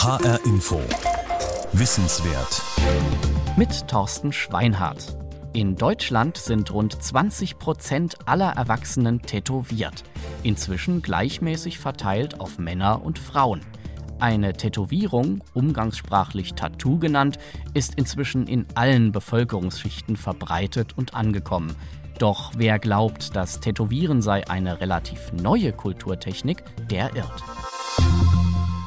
HR Info. Wissenswert. Mit Thorsten Schweinhardt. In Deutschland sind rund 20 Prozent aller Erwachsenen tätowiert. Inzwischen gleichmäßig verteilt auf Männer und Frauen. Eine Tätowierung, umgangssprachlich Tattoo genannt, ist inzwischen in allen Bevölkerungsschichten verbreitet und angekommen. Doch wer glaubt, das Tätowieren sei eine relativ neue Kulturtechnik, der irrt.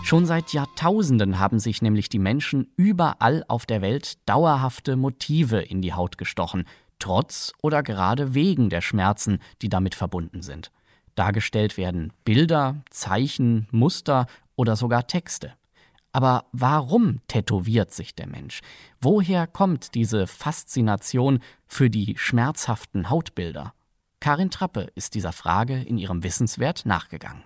Schon seit Jahrtausenden haben sich nämlich die Menschen überall auf der Welt dauerhafte Motive in die Haut gestochen, trotz oder gerade wegen der Schmerzen, die damit verbunden sind. Dargestellt werden Bilder, Zeichen, Muster oder sogar Texte. Aber warum tätowiert sich der Mensch? Woher kommt diese Faszination für die schmerzhaften Hautbilder? Karin Trappe ist dieser Frage in ihrem Wissenswert nachgegangen.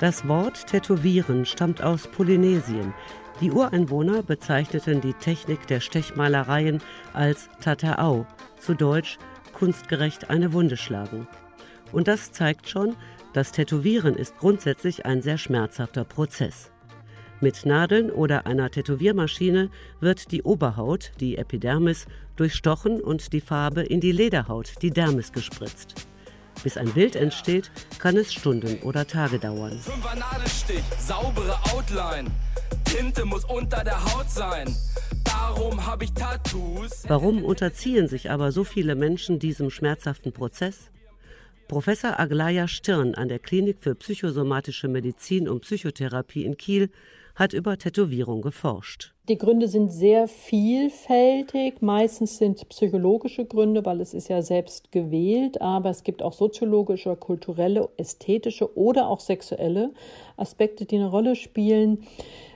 Das Wort Tätowieren stammt aus Polynesien. Die Ureinwohner bezeichneten die Technik der Stechmalereien als Tataau, zu Deutsch kunstgerecht eine Wunde schlagen. Und das zeigt schon, das Tätowieren ist grundsätzlich ein sehr schmerzhafter Prozess. Mit Nadeln oder einer Tätowiermaschine wird die Oberhaut, die Epidermis, durchstochen und die Farbe in die Lederhaut, die Dermis, gespritzt. Bis ein Bild entsteht, kann es Stunden oder Tage dauern. Fünfer Nadelstich, saubere Outline. Tinte muss unter der Haut sein. Darum habe ich Tattoos. Warum unterziehen sich aber so viele Menschen diesem schmerzhaften Prozess? Professor Aglaya Stirn an der Klinik für psychosomatische Medizin und Psychotherapie in Kiel hat über Tätowierung geforscht. Die Gründe sind sehr vielfältig. Meistens sind psychologische Gründe, weil es ist ja selbst gewählt, aber es gibt auch soziologische, kulturelle, ästhetische oder auch sexuelle Aspekte, die eine Rolle spielen.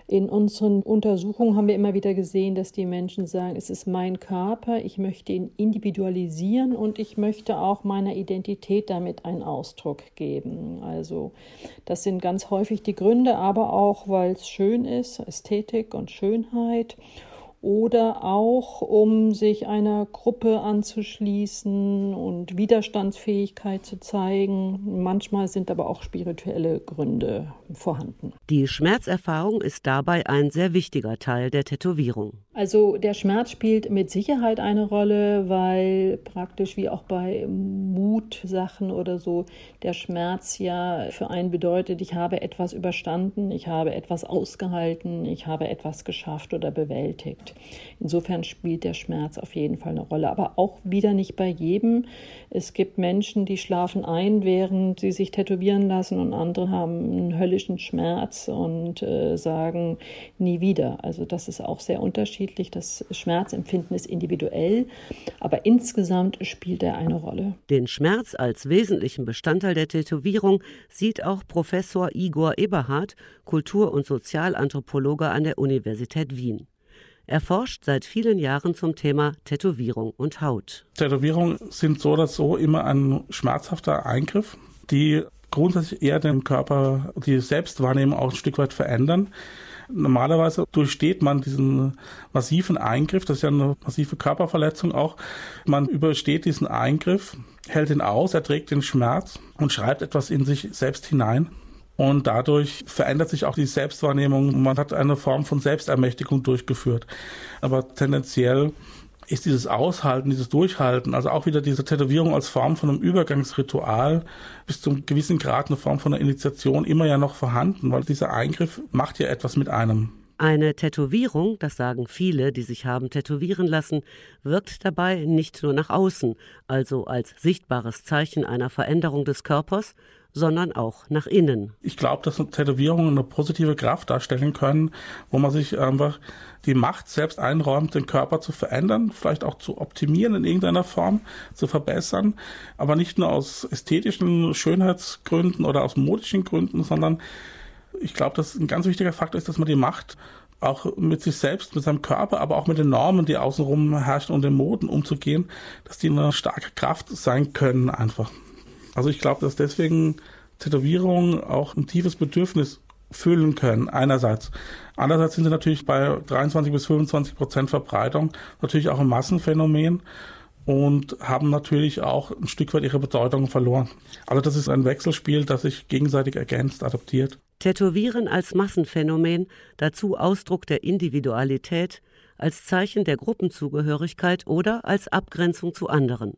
In unseren Untersuchungen haben wir immer wieder gesehen, dass die Menschen sagen, es ist mein Körper, ich möchte ihn individualisieren und ich möchte auch meiner Identität damit einen Ausdruck geben. Also das sind ganz häufig die Gründe, aber auch, weil es schön ist, Ästhetik und Schönheit oder auch um sich einer Gruppe anzuschließen und Widerstandsfähigkeit zu zeigen. Manchmal sind aber auch spirituelle Gründe vorhanden. Die Schmerzerfahrung ist dabei ein sehr wichtiger Teil der Tätowierung. Also der Schmerz spielt mit Sicherheit eine Rolle, weil praktisch wie auch bei Mutsachen oder so der Schmerz ja für einen bedeutet, ich habe etwas überstanden, ich habe etwas ausgehalten, ich habe etwas geschafft oder bewältigt. Insofern spielt der Schmerz auf jeden Fall eine Rolle, aber auch wieder nicht bei jedem. Es gibt Menschen, die schlafen ein, während sie sich tätowieren lassen und andere haben einen höllischen Schmerz und äh, sagen nie wieder. Also das ist auch sehr unterschiedlich. Das Schmerzempfinden ist individuell, aber insgesamt spielt er eine Rolle. Den Schmerz als wesentlichen Bestandteil der Tätowierung sieht auch Professor Igor Eberhard, Kultur- und Sozialanthropologe an der Universität Wien. Er forscht seit vielen Jahren zum Thema Tätowierung und Haut. Tätowierungen sind so oder so immer ein schmerzhafter Eingriff, die grundsätzlich eher den Körper, die Selbstwahrnehmung auch ein Stück weit verändern. Normalerweise durchsteht man diesen massiven Eingriff, das ist ja eine massive Körperverletzung auch. Man übersteht diesen Eingriff, hält ihn aus, erträgt den Schmerz und schreibt etwas in sich selbst hinein. Und dadurch verändert sich auch die Selbstwahrnehmung. Man hat eine Form von Selbstermächtigung durchgeführt. Aber tendenziell ist dieses Aushalten, dieses Durchhalten, also auch wieder diese Tätowierung als Form von einem Übergangsritual bis zum gewissen Grad eine Form von einer Initiation immer ja noch vorhanden, weil dieser Eingriff macht ja etwas mit einem. Eine Tätowierung, das sagen viele, die sich haben tätowieren lassen, wirkt dabei nicht nur nach außen, also als sichtbares Zeichen einer Veränderung des Körpers, sondern auch nach innen. Ich glaube, dass Tätowierungen eine positive Kraft darstellen können, wo man sich einfach die Macht selbst einräumt, den Körper zu verändern, vielleicht auch zu optimieren in irgendeiner Form, zu verbessern, aber nicht nur aus ästhetischen Schönheitsgründen oder aus modischen Gründen, sondern ich glaube, dass ein ganz wichtiger Faktor ist, dass man die Macht auch mit sich selbst, mit seinem Körper, aber auch mit den Normen, die außenrum herrschen und den Moden umzugehen, dass die eine starke Kraft sein können einfach. Also ich glaube, dass deswegen Tätowierungen auch ein tiefes Bedürfnis füllen können, einerseits. Andererseits sind sie natürlich bei 23 bis 25 Prozent Verbreitung natürlich auch ein Massenphänomen. und haben natürlich auch ein Stück weit ihre Bedeutung verloren. Also das ist ein Wechselspiel, das sich gegenseitig ergänzt, adaptiert. Tätowieren als Massenphänomen, dazu Ausdruck der Individualität, als Zeichen der Gruppenzugehörigkeit oder als Abgrenzung zu anderen.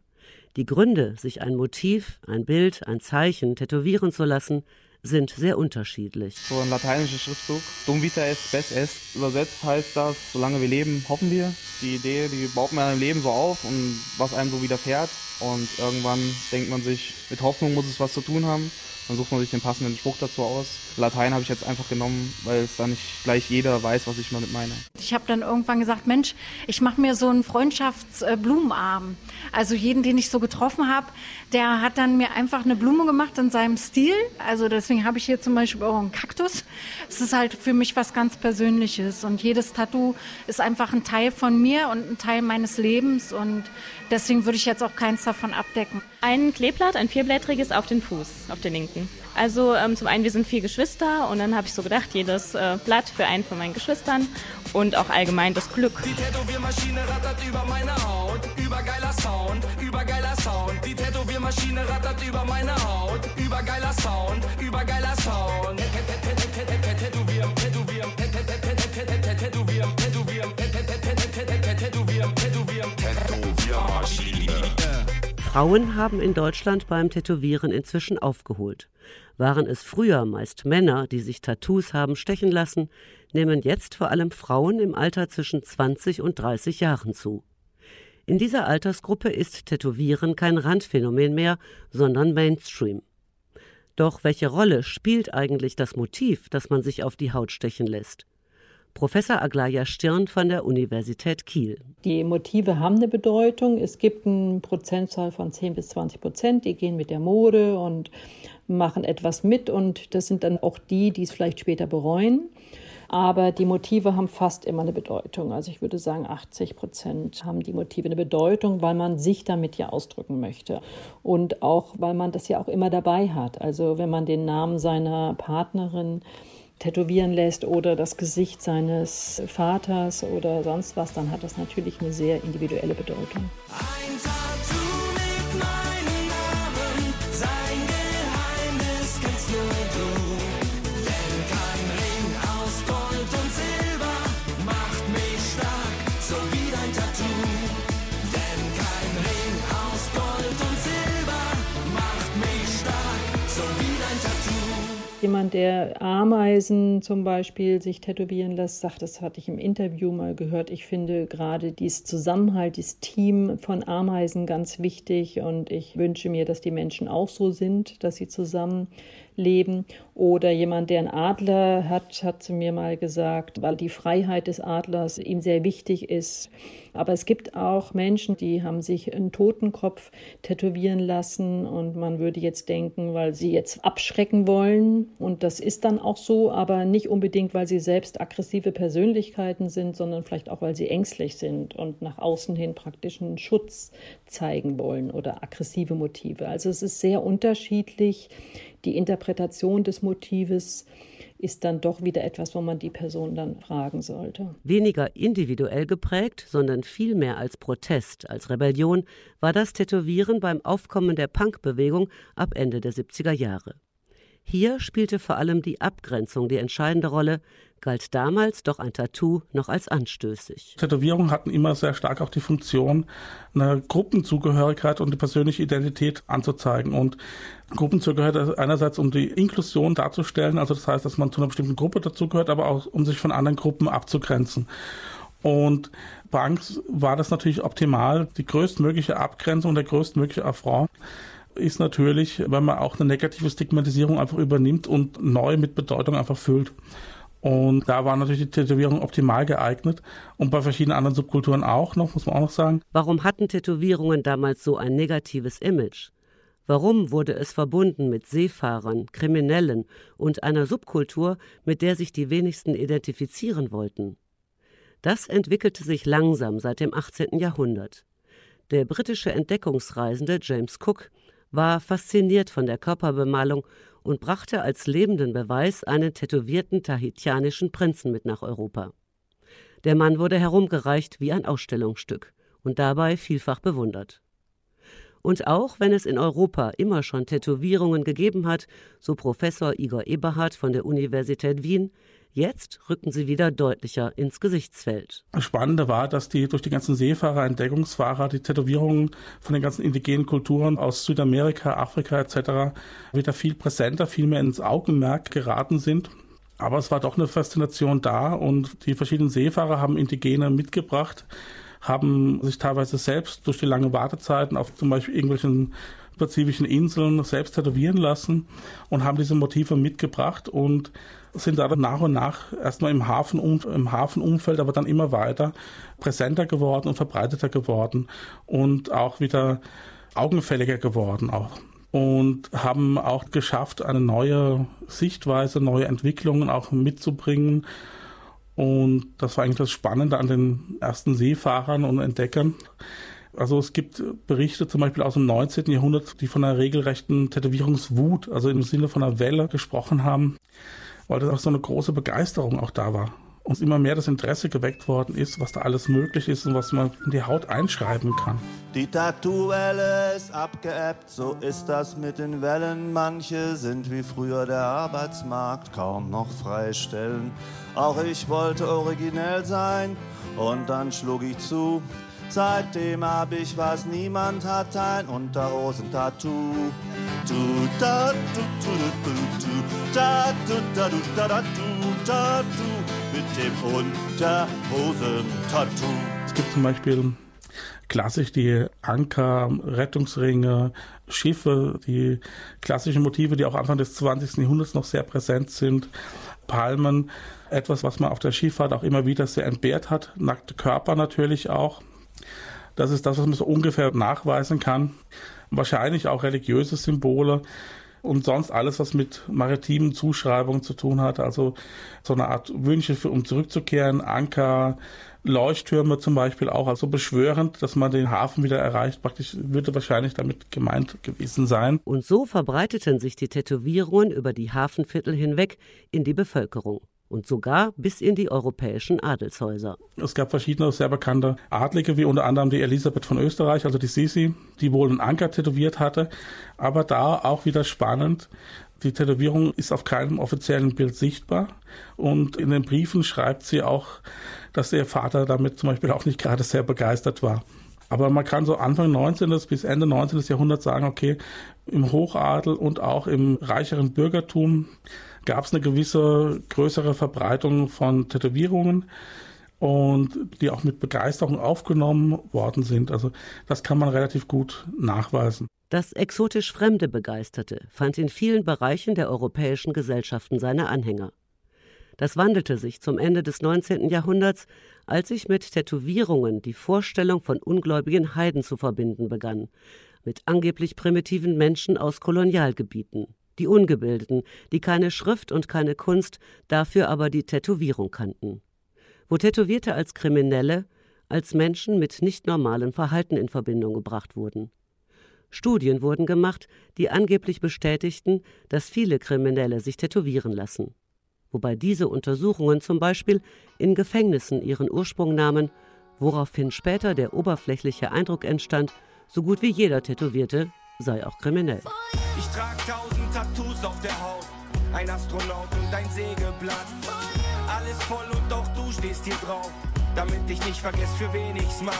Die Gründe, sich ein Motiv, ein Bild, ein Zeichen tätowieren zu lassen, sind sehr unterschiedlich. So ein lateinischer Schriftzug, Dum vita est, spes est. Übersetzt heißt das, solange wir leben, hoffen wir. Die Idee, die baut man im Leben so auf und was einem so widerfährt. Und irgendwann denkt man sich, mit Hoffnung muss es was zu tun haben. Dann sucht man sich den passenden Spruch dazu aus. Latein habe ich jetzt einfach genommen, weil es da nicht gleich jeder weiß, was ich damit meine. Ich habe dann irgendwann gesagt, Mensch, ich mache mir so einen Freundschaftsblumenarm. Also jeden, den ich so getroffen habe, der hat dann mir einfach eine Blume gemacht in seinem Stil. Also deswegen habe ich hier zum Beispiel auch einen Kaktus. Es ist halt für mich was ganz Persönliches und jedes Tattoo ist einfach ein Teil von mir und ein Teil meines Lebens und deswegen würde ich jetzt auch keins davon abdecken. Ein Kleeblatt, ein vierblättriges auf den Fuß, auf den linken. Also ähm, zum einen, wir sind vier Geschwister und dann habe ich so gedacht, jedes äh, Blatt für einen von meinen Geschwistern und auch allgemein das Glück. Die Tätowiermaschine rattert über meine Haut, übergeiler Sound, übergeiler Sound. Die Tätowiermaschine rattert über meine Haut, übergeiler Sound, übergeiler Sound. Tätowieren, tätowieren, tätowieren, Frauen haben in Deutschland beim Tätowieren inzwischen aufgeholt. Waren es früher meist Männer, die sich Tattoos haben stechen lassen, nehmen jetzt vor allem Frauen im Alter zwischen 20 und 30 Jahren zu. In dieser Altersgruppe ist Tätowieren kein Randphänomen mehr, sondern Mainstream. Doch welche Rolle spielt eigentlich das Motiv, das man sich auf die Haut stechen lässt? Professor Aglaya Stirn von der Universität Kiel. Die Motive haben eine Bedeutung. Es gibt eine Prozentzahl von 10 bis 20 Prozent, die gehen mit der Mode und machen etwas mit und das sind dann auch die, die es vielleicht später bereuen. Aber die Motive haben fast immer eine Bedeutung. Also ich würde sagen, 80 Prozent haben die Motive eine Bedeutung, weil man sich damit ja ausdrücken möchte. Und auch, weil man das ja auch immer dabei hat. Also wenn man den Namen seiner Partnerin tätowieren lässt oder das Gesicht seines Vaters oder sonst was, dann hat das natürlich eine sehr individuelle Bedeutung. Ein Tattoo Jemand, der Ameisen zum Beispiel sich tätowieren lässt, sagt, das hatte ich im Interview mal gehört. Ich finde gerade dieses Zusammenhalt, dieses Team von Ameisen ganz wichtig und ich wünsche mir, dass die Menschen auch so sind, dass sie zusammen leben. Oder jemand, der einen Adler hat, hat zu mir mal gesagt, weil die Freiheit des Adlers ihm sehr wichtig ist. Aber es gibt auch Menschen, die haben sich einen Totenkopf tätowieren lassen und man würde jetzt denken, weil sie jetzt abschrecken wollen. Und das ist dann auch so, aber nicht unbedingt, weil sie selbst aggressive Persönlichkeiten sind, sondern vielleicht auch, weil sie ängstlich sind und nach außen hin praktischen Schutz zeigen wollen oder aggressive Motive. Also es ist sehr unterschiedlich. Die Interpretation des Motives ist dann doch wieder etwas, wo man die Person dann fragen sollte. Weniger individuell geprägt, sondern vielmehr als Protest, als Rebellion war das Tätowieren beim Aufkommen der Punkbewegung ab Ende der 70er Jahre. Hier spielte vor allem die Abgrenzung die entscheidende Rolle, galt damals doch ein Tattoo noch als anstößig. Tätowierungen hatten immer sehr stark auch die Funktion, eine Gruppenzugehörigkeit und die persönliche Identität anzuzeigen. Und Gruppenzugehörigkeit einerseits, um die Inklusion darzustellen, also das heißt, dass man zu einer bestimmten Gruppe dazugehört, aber auch um sich von anderen Gruppen abzugrenzen. Und Banks war das natürlich optimal, die größtmögliche Abgrenzung, der größtmögliche Affront ist natürlich, wenn man auch eine negative Stigmatisierung einfach übernimmt und neu mit Bedeutung einfach füllt. Und da war natürlich die Tätowierung optimal geeignet und bei verschiedenen anderen Subkulturen auch noch, muss man auch noch sagen. Warum hatten Tätowierungen damals so ein negatives Image? Warum wurde es verbunden mit Seefahrern, Kriminellen und einer Subkultur, mit der sich die wenigsten identifizieren wollten? Das entwickelte sich langsam seit dem 18. Jahrhundert. Der britische Entdeckungsreisende James Cook war fasziniert von der Körperbemalung und brachte als lebenden Beweis einen tätowierten tahitianischen Prinzen mit nach Europa. Der Mann wurde herumgereicht wie ein Ausstellungsstück und dabei vielfach bewundert. Und auch wenn es in Europa immer schon Tätowierungen gegeben hat, so Professor Igor Eberhardt von der Universität Wien, jetzt rücken sie wieder deutlicher ins Gesichtsfeld. Spannende war, dass die durch die ganzen Seefahrer, Entdeckungsfahrer, die Tätowierungen von den ganzen indigenen Kulturen aus Südamerika, Afrika etc. wieder viel präsenter, viel mehr ins Augenmerk geraten sind. Aber es war doch eine Faszination da und die verschiedenen Seefahrer haben Indigene mitgebracht, haben sich teilweise selbst durch die lange Wartezeiten auf zum Beispiel irgendwelchen pazifischen Inseln selbst tätowieren lassen und haben diese Motive mitgebracht und sind da nach und nach erstmal im, Hafen, im Hafenumfeld, aber dann immer weiter präsenter geworden und verbreiteter geworden und auch wieder augenfälliger geworden auch und haben auch geschafft, eine neue Sichtweise, neue Entwicklungen auch mitzubringen. Und das war eigentlich das Spannende an den ersten Seefahrern und Entdeckern. Also es gibt Berichte zum Beispiel aus dem 19. Jahrhundert, die von einer regelrechten Tätowierungswut, also im Sinne von einer Welle gesprochen haben, weil das auch so eine große Begeisterung auch da war. Und immer mehr das Interesse geweckt worden ist, was da alles möglich ist und was man in die Haut einschreiben kann. Die Tattoo-Welle ist abgeebbt, so ist das mit den Wellen. Manche sind wie früher der Arbeitsmarkt kaum noch freistellen. Auch ich wollte originell sein und dann schlug ich zu. Seitdem hab ich was niemand hat, ein Unterhosentattoo. Du da du du du du da du da du da da du da du mit dem Unterhosentattoo. Es gibt zum Beispiel klassisch die Anker, Rettungsringe, Schiffe, die klassischen Motive, die auch Anfang des 20. Jahrhunderts noch sehr präsent sind. Palmen, etwas, was man auf der Schifffahrt auch immer wieder sehr entbehrt hat. Nackte Körper natürlich auch. Das ist das, was man so ungefähr nachweisen kann. Wahrscheinlich auch religiöse Symbole und sonst alles, was mit maritimen Zuschreibungen zu tun hat. Also so eine Art Wünsche, für, um zurückzukehren, Anker, Leuchttürme zum Beispiel auch, also beschwörend, dass man den Hafen wieder erreicht, praktisch würde wahrscheinlich damit gemeint gewesen sein. Und so verbreiteten sich die Tätowierungen über die Hafenviertel hinweg in die Bevölkerung und sogar bis in die europäischen Adelshäuser. Es gab verschiedene sehr bekannte Adlige, wie unter anderem die Elisabeth von Österreich, also die Sisi, die wohl einen Anker tätowiert hatte. Aber da auch wieder spannend, die Tätowierung ist auf keinem offiziellen Bild sichtbar. Und in den Briefen schreibt sie auch, dass ihr Vater damit zum Beispiel auch nicht gerade sehr begeistert war. Aber man kann so Anfang 19. bis Ende 19. Jahrhundert sagen, okay, im Hochadel und auch im reicheren Bürgertum gab es eine gewisse größere Verbreitung von Tätowierungen und die auch mit Begeisterung aufgenommen worden sind. Also das kann man relativ gut nachweisen. Das exotisch Fremde begeisterte fand in vielen Bereichen der europäischen Gesellschaften seine Anhänger. Das wandelte sich zum Ende des 19. Jahrhunderts, als sich mit Tätowierungen die Vorstellung von ungläubigen Heiden zu verbinden begann, mit angeblich primitiven Menschen aus Kolonialgebieten die Ungebildeten, die keine Schrift und keine Kunst, dafür aber die Tätowierung kannten. Wo Tätowierte als Kriminelle, als Menschen mit nicht normalem Verhalten in Verbindung gebracht wurden. Studien wurden gemacht, die angeblich bestätigten, dass viele Kriminelle sich tätowieren lassen. Wobei diese Untersuchungen zum Beispiel in Gefängnissen ihren Ursprung nahmen, woraufhin später der oberflächliche Eindruck entstand, so gut wie jeder Tätowierte sei auch kriminell. Ich trag tausend Tattoos auf der Haut, ein Astronaut und ein Sägeblatt. Alles voll und auch du stehst hier drauf, damit ich nicht vergesse, für wen ich's mach.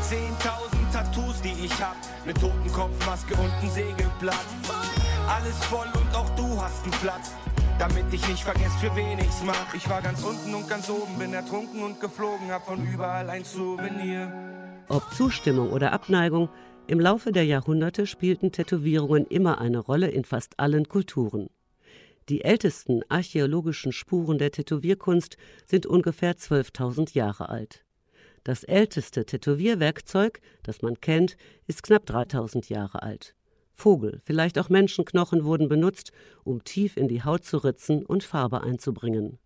Zehntausend Tattoos, die ich hab, ne Totenkopfmaske und ein Sägeblatt. Alles voll und auch du hast einen Platz, damit ich nicht vergesse, für wen ich's mach. Ich war ganz unten und ganz oben, bin ertrunken und geflogen, hab von überall ein Souvenir. Ob Zustimmung oder Abneigung, im Laufe der Jahrhunderte spielten Tätowierungen immer eine Rolle in fast allen Kulturen. Die ältesten archäologischen Spuren der Tätowierkunst sind ungefähr 12.000 Jahre alt. Das älteste Tätowierwerkzeug, das man kennt, ist knapp 3000 Jahre alt. Vogel, vielleicht auch Menschenknochen wurden benutzt, um tief in die Haut zu ritzen und Farbe einzubringen.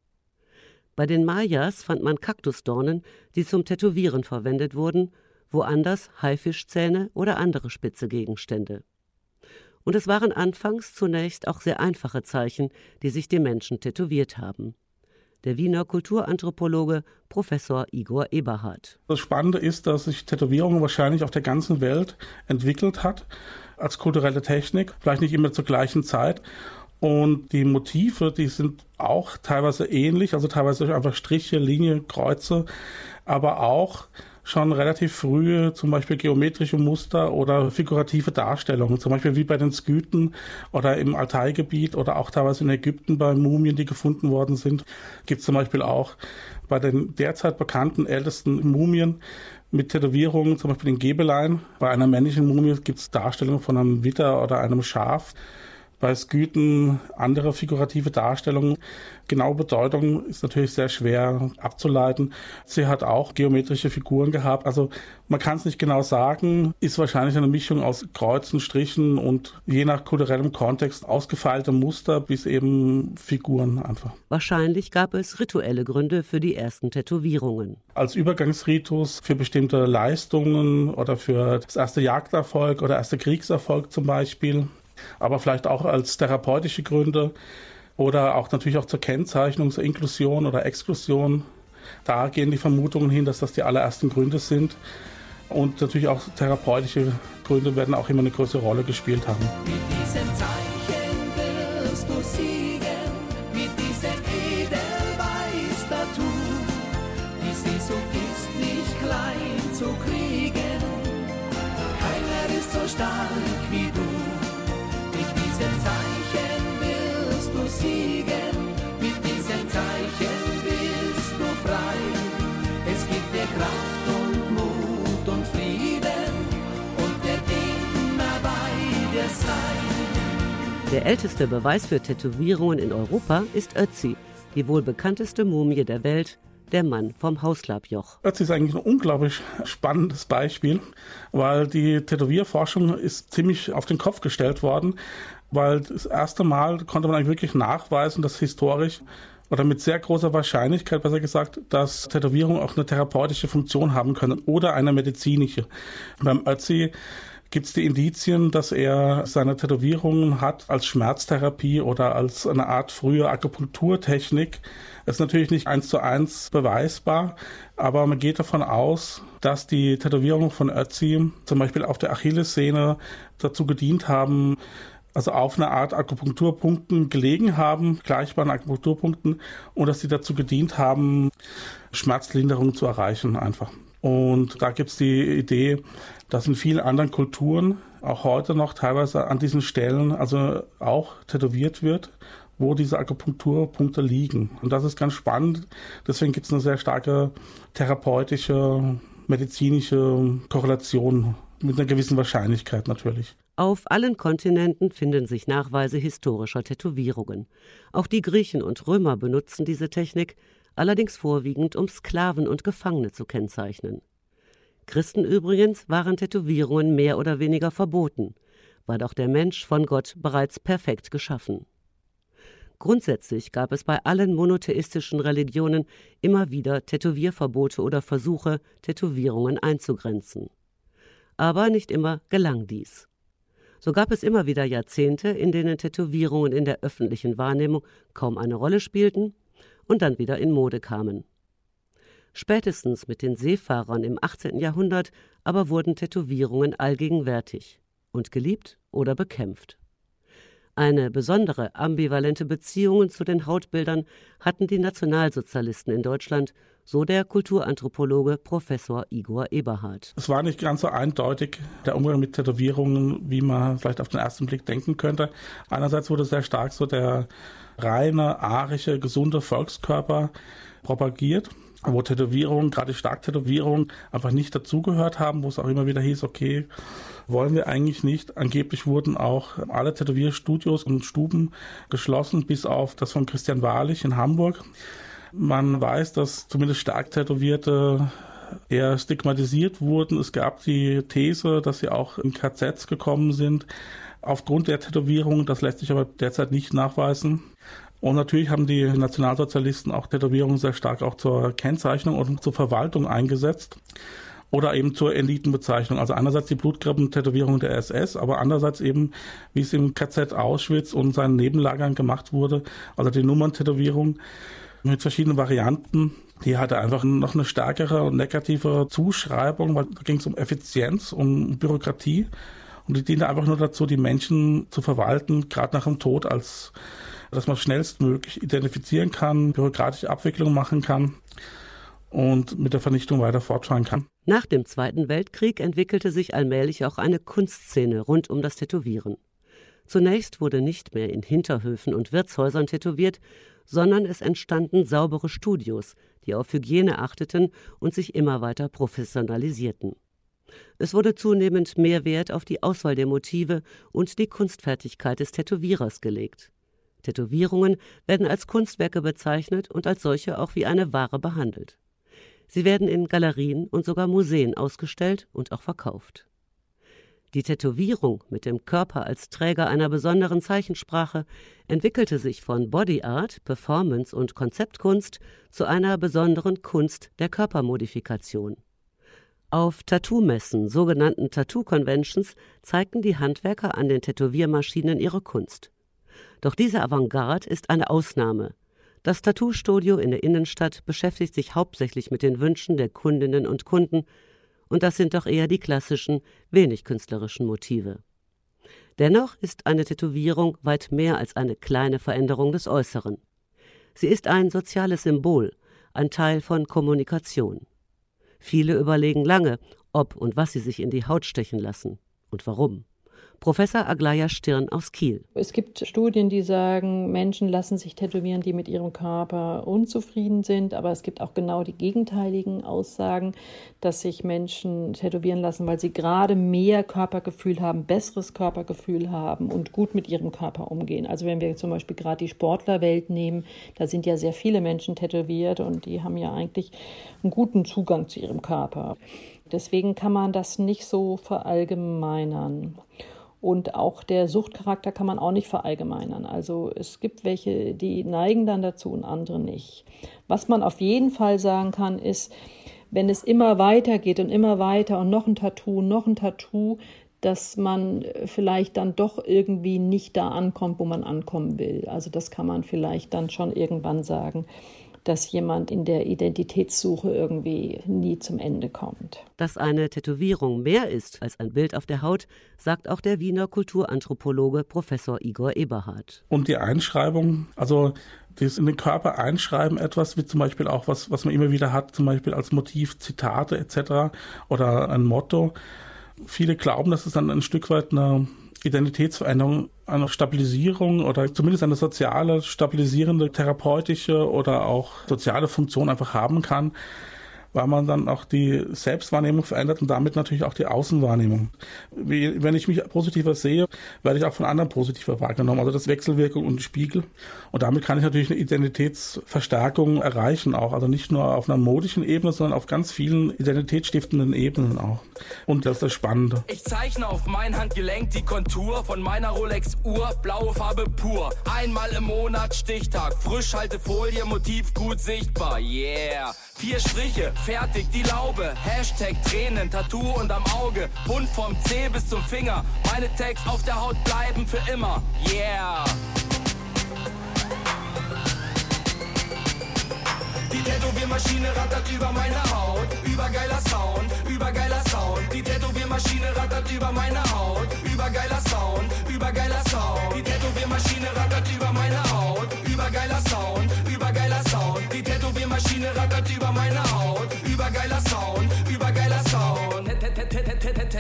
Bei den Mayas fand man Kaktusdornen, die zum Tätowieren verwendet wurden woanders Haifischzähne oder andere spitze Gegenstände. Und es waren anfangs zunächst auch sehr einfache Zeichen, die sich die Menschen tätowiert haben. der Wiener Kulturanthropologe Professor Igor Eberhardt. Das Spannende ist, dass sich Tätowierungen wahrscheinlich auf der ganzen Welt entwickelt hat als kulturelle Technik, vielleicht nicht immer zur gleichen Zeit. Und die Motive, die sind auch teilweise ähnlich, also teilweise einfach Striche, Linie, Kreuze, aber auch schon relativ frühe, zum Beispiel geometrische Muster oder figurative Darstellungen, zum Beispiel wie bei den Skythen oder im Altaigebiet oder auch teilweise in Ägypten bei Mumien, die gefunden worden sind, gibt es zum Beispiel auch bei den derzeit bekannten ältesten Mumien mit Tätowierungen, zum Beispiel in Gebelein. Bei einer männlichen Mumie gibt es Darstellungen von einem Witter oder einem Schaf bei Skythen andere figurative Darstellungen. Genaue Bedeutung ist natürlich sehr schwer abzuleiten. Sie hat auch geometrische Figuren gehabt. Also man kann es nicht genau sagen, ist wahrscheinlich eine Mischung aus Kreuzen, Strichen und je nach kulturellem Kontext ausgefeilte Muster bis eben Figuren einfach. Wahrscheinlich gab es rituelle Gründe für die ersten Tätowierungen. Als Übergangsritus für bestimmte Leistungen oder für das erste Jagderfolg oder erste Kriegserfolg zum Beispiel aber vielleicht auch als therapeutische Gründe oder auch natürlich auch zur Kennzeichnung, zur Inklusion oder Exklusion. Da gehen die Vermutungen hin, dass das die allerersten Gründe sind. Und natürlich auch therapeutische Gründe werden auch immer eine größere Rolle gespielt haben. Der älteste Beweis für Tätowierungen in Europa ist Ötzi, die wohl bekannteste Mumie der Welt, der Mann vom Hauslappjoch. Das ist eigentlich ein unglaublich spannendes Beispiel, weil die Tätowierforschung ist ziemlich auf den Kopf gestellt worden, weil das erste Mal konnte man eigentlich wirklich nachweisen, dass historisch oder mit sehr großer Wahrscheinlichkeit, besser gesagt, dass Tätowierungen auch eine therapeutische Funktion haben können oder eine medizinische. Beim Ötzi gibt es die Indizien, dass er seine Tätowierungen hat als Schmerztherapie oder als eine Art frühe Akupunkturtechnik. Das ist natürlich nicht eins zu eins beweisbar, aber man geht davon aus, dass die Tätowierungen von Ötzi zum Beispiel auf der Achillessehne dazu gedient haben, also auf eine Art Akupunkturpunkten gelegen haben, gleichbaren Akupunkturpunkten, und dass sie dazu gedient haben, Schmerzlinderung zu erreichen einfach. Und da gibt es die Idee, dass in vielen anderen Kulturen auch heute noch teilweise an diesen Stellen also auch tätowiert wird, wo diese Akupunkturpunkte liegen. Und das ist ganz spannend. Deswegen gibt es eine sehr starke therapeutische, medizinische Korrelation mit einer gewissen Wahrscheinlichkeit natürlich. Auf allen Kontinenten finden sich Nachweise historischer Tätowierungen. Auch die Griechen und Römer benutzten diese Technik, allerdings vorwiegend, um Sklaven und Gefangene zu kennzeichnen. Christen übrigens waren Tätowierungen mehr oder weniger verboten, war doch der Mensch von Gott bereits perfekt geschaffen. Grundsätzlich gab es bei allen monotheistischen Religionen immer wieder Tätowierverbote oder Versuche, Tätowierungen einzugrenzen. Aber nicht immer gelang dies. So gab es immer wieder Jahrzehnte, in denen Tätowierungen in der öffentlichen Wahrnehmung kaum eine Rolle spielten und dann wieder in Mode kamen. Spätestens mit den Seefahrern im 18. Jahrhundert aber wurden Tätowierungen allgegenwärtig und geliebt oder bekämpft. Eine besondere ambivalente Beziehung zu den Hautbildern hatten die Nationalsozialisten in Deutschland, so der Kulturanthropologe Professor Igor Eberhardt. Es war nicht ganz so eindeutig der Umgang mit Tätowierungen, wie man vielleicht auf den ersten Blick denken könnte. Einerseits wurde sehr stark so der reine, arische, gesunde Volkskörper propagiert wo Tätowierungen, gerade Starktätowierungen, einfach nicht dazugehört haben, wo es auch immer wieder hieß, okay, wollen wir eigentlich nicht. Angeblich wurden auch alle Tätowierstudios und Stuben geschlossen, bis auf das von Christian Wahrlich in Hamburg. Man weiß, dass zumindest stark Tätowierte eher stigmatisiert wurden. Es gab die These, dass sie auch in KZs gekommen sind aufgrund der Tätowierung. Das lässt sich aber derzeit nicht nachweisen. Und natürlich haben die Nationalsozialisten auch Tätowierungen sehr stark auch zur Kennzeichnung und zur Verwaltung eingesetzt oder eben zur Elitenbezeichnung. Also einerseits die Blutgrappentätowierung der SS, aber andererseits eben, wie es im KZ Auschwitz und seinen Nebenlagern gemacht wurde, also die Nummerntätowierung mit verschiedenen Varianten. Die hatte einfach noch eine stärkere und negativere Zuschreibung, weil da ging es um Effizienz, um Bürokratie. Und die diente einfach nur dazu, die Menschen zu verwalten, gerade nach dem Tod, als dass man schnellstmöglich identifizieren kann, bürokratische Abwicklung machen kann und mit der Vernichtung weiter fortfahren kann. Nach dem Zweiten Weltkrieg entwickelte sich allmählich auch eine Kunstszene rund um das Tätowieren. Zunächst wurde nicht mehr in Hinterhöfen und Wirtshäusern tätowiert, sondern es entstanden saubere Studios, die auf Hygiene achteten und sich immer weiter professionalisierten. Es wurde zunehmend mehr Wert auf die Auswahl der Motive und die Kunstfertigkeit des Tätowierers gelegt. Tätowierungen werden als Kunstwerke bezeichnet und als solche auch wie eine Ware behandelt. Sie werden in Galerien und sogar Museen ausgestellt und auch verkauft. Die Tätowierung mit dem Körper als Träger einer besonderen Zeichensprache entwickelte sich von Body Art, Performance und Konzeptkunst zu einer besonderen Kunst der Körpermodifikation. Auf Tattoo-Messen, sogenannten Tattoo-Conventions, zeigten die Handwerker an den Tätowiermaschinen ihre Kunst. Doch diese Avantgarde ist eine Ausnahme. Das Tattoo-Studio in der Innenstadt beschäftigt sich hauptsächlich mit den Wünschen der Kundinnen und Kunden, und das sind doch eher die klassischen, wenig künstlerischen Motive. Dennoch ist eine Tätowierung weit mehr als eine kleine Veränderung des Äußeren. Sie ist ein soziales Symbol, ein Teil von Kommunikation. Viele überlegen lange, ob und was sie sich in die Haut stechen lassen und warum. Professor Aglaya Stirn aus Kiel. Es gibt Studien, die sagen, Menschen lassen sich tätowieren, die mit ihrem Körper unzufrieden sind, aber es gibt auch genau die gegenteiligen Aussagen, dass sich Menschen tätowieren lassen, weil sie gerade mehr Körpergefühl haben, besseres Körpergefühl haben und gut mit ihrem Körper umgehen. Also wenn wir zum Beispiel gerade die Sportlerwelt nehmen, da sind ja sehr viele Menschen tätowiert und die haben ja eigentlich einen guten Zugang zu ihrem Körper. Deswegen kann man das nicht so verallgemeinern. Und auch der Suchtcharakter kann man auch nicht verallgemeinern. Also es gibt welche, die neigen dann dazu und andere nicht. Was man auf jeden Fall sagen kann, ist, wenn es immer weiter geht und immer weiter und noch ein Tattoo, noch ein Tattoo, dass man vielleicht dann doch irgendwie nicht da ankommt, wo man ankommen will. Also das kann man vielleicht dann schon irgendwann sagen dass jemand in der Identitätssuche irgendwie nie zum Ende kommt. Dass eine Tätowierung mehr ist als ein Bild auf der Haut, sagt auch der Wiener Kulturanthropologe Professor Igor Eberhardt. Und die Einschreibung, also das in den Körper einschreiben, etwas wie zum Beispiel auch was, was man immer wieder hat, zum Beispiel als Motiv Zitate etc. oder ein Motto. Viele glauben, dass es dann ein Stück weit eine Identitätsveränderung, eine Stabilisierung oder zumindest eine soziale, stabilisierende, therapeutische oder auch soziale Funktion einfach haben kann weil man dann auch die Selbstwahrnehmung verändert und damit natürlich auch die Außenwahrnehmung. Wie, wenn ich mich positiver sehe, werde ich auch von anderen positiver wahrgenommen. Also das Wechselwirkung und Spiegel. Und damit kann ich natürlich eine Identitätsverstärkung erreichen auch. Also nicht nur auf einer modischen Ebene, sondern auf ganz vielen identitätsstiftenden Ebenen auch. Und das ist das Spannende. Ich zeichne auf mein Handgelenk die Kontur von meiner Rolex-Uhr, blaue Farbe pur. Einmal im Monat Stichtag, Frischhaltefolie, Motiv gut sichtbar, yeah. Vier Striche, fertig die Laube. Hashtag Tränen, Tattoo und am Auge. Bunt vom C bis zum Finger. Meine Tags auf der Haut bleiben für immer. Yeah. Die Tätowiermaschine rattert über meine Haut. Übergeiler Sound, übergeiler Sound. Die Tätowiermaschine rattert über meine Haut.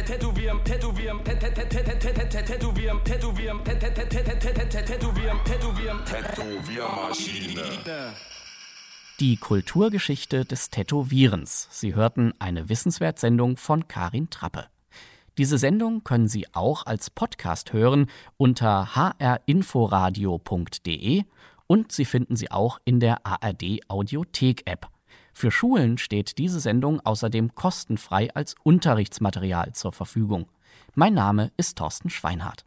Tätowieren, tätowieren, tätowieren, tätowieren, tätowieren, tätowieren, Tätowiermaschine. Die Kulturgeschichte des Tätowierens. Sie hörten eine Wissenswertsendung von Karin Trappe. Diese Sendung können Sie auch als Podcast hören unter hrinforadio.de und Sie finden sie auch in der ARD Audiothek App. Für Schulen steht diese Sendung außerdem kostenfrei als Unterrichtsmaterial zur Verfügung. Mein Name ist Thorsten Schweinhardt.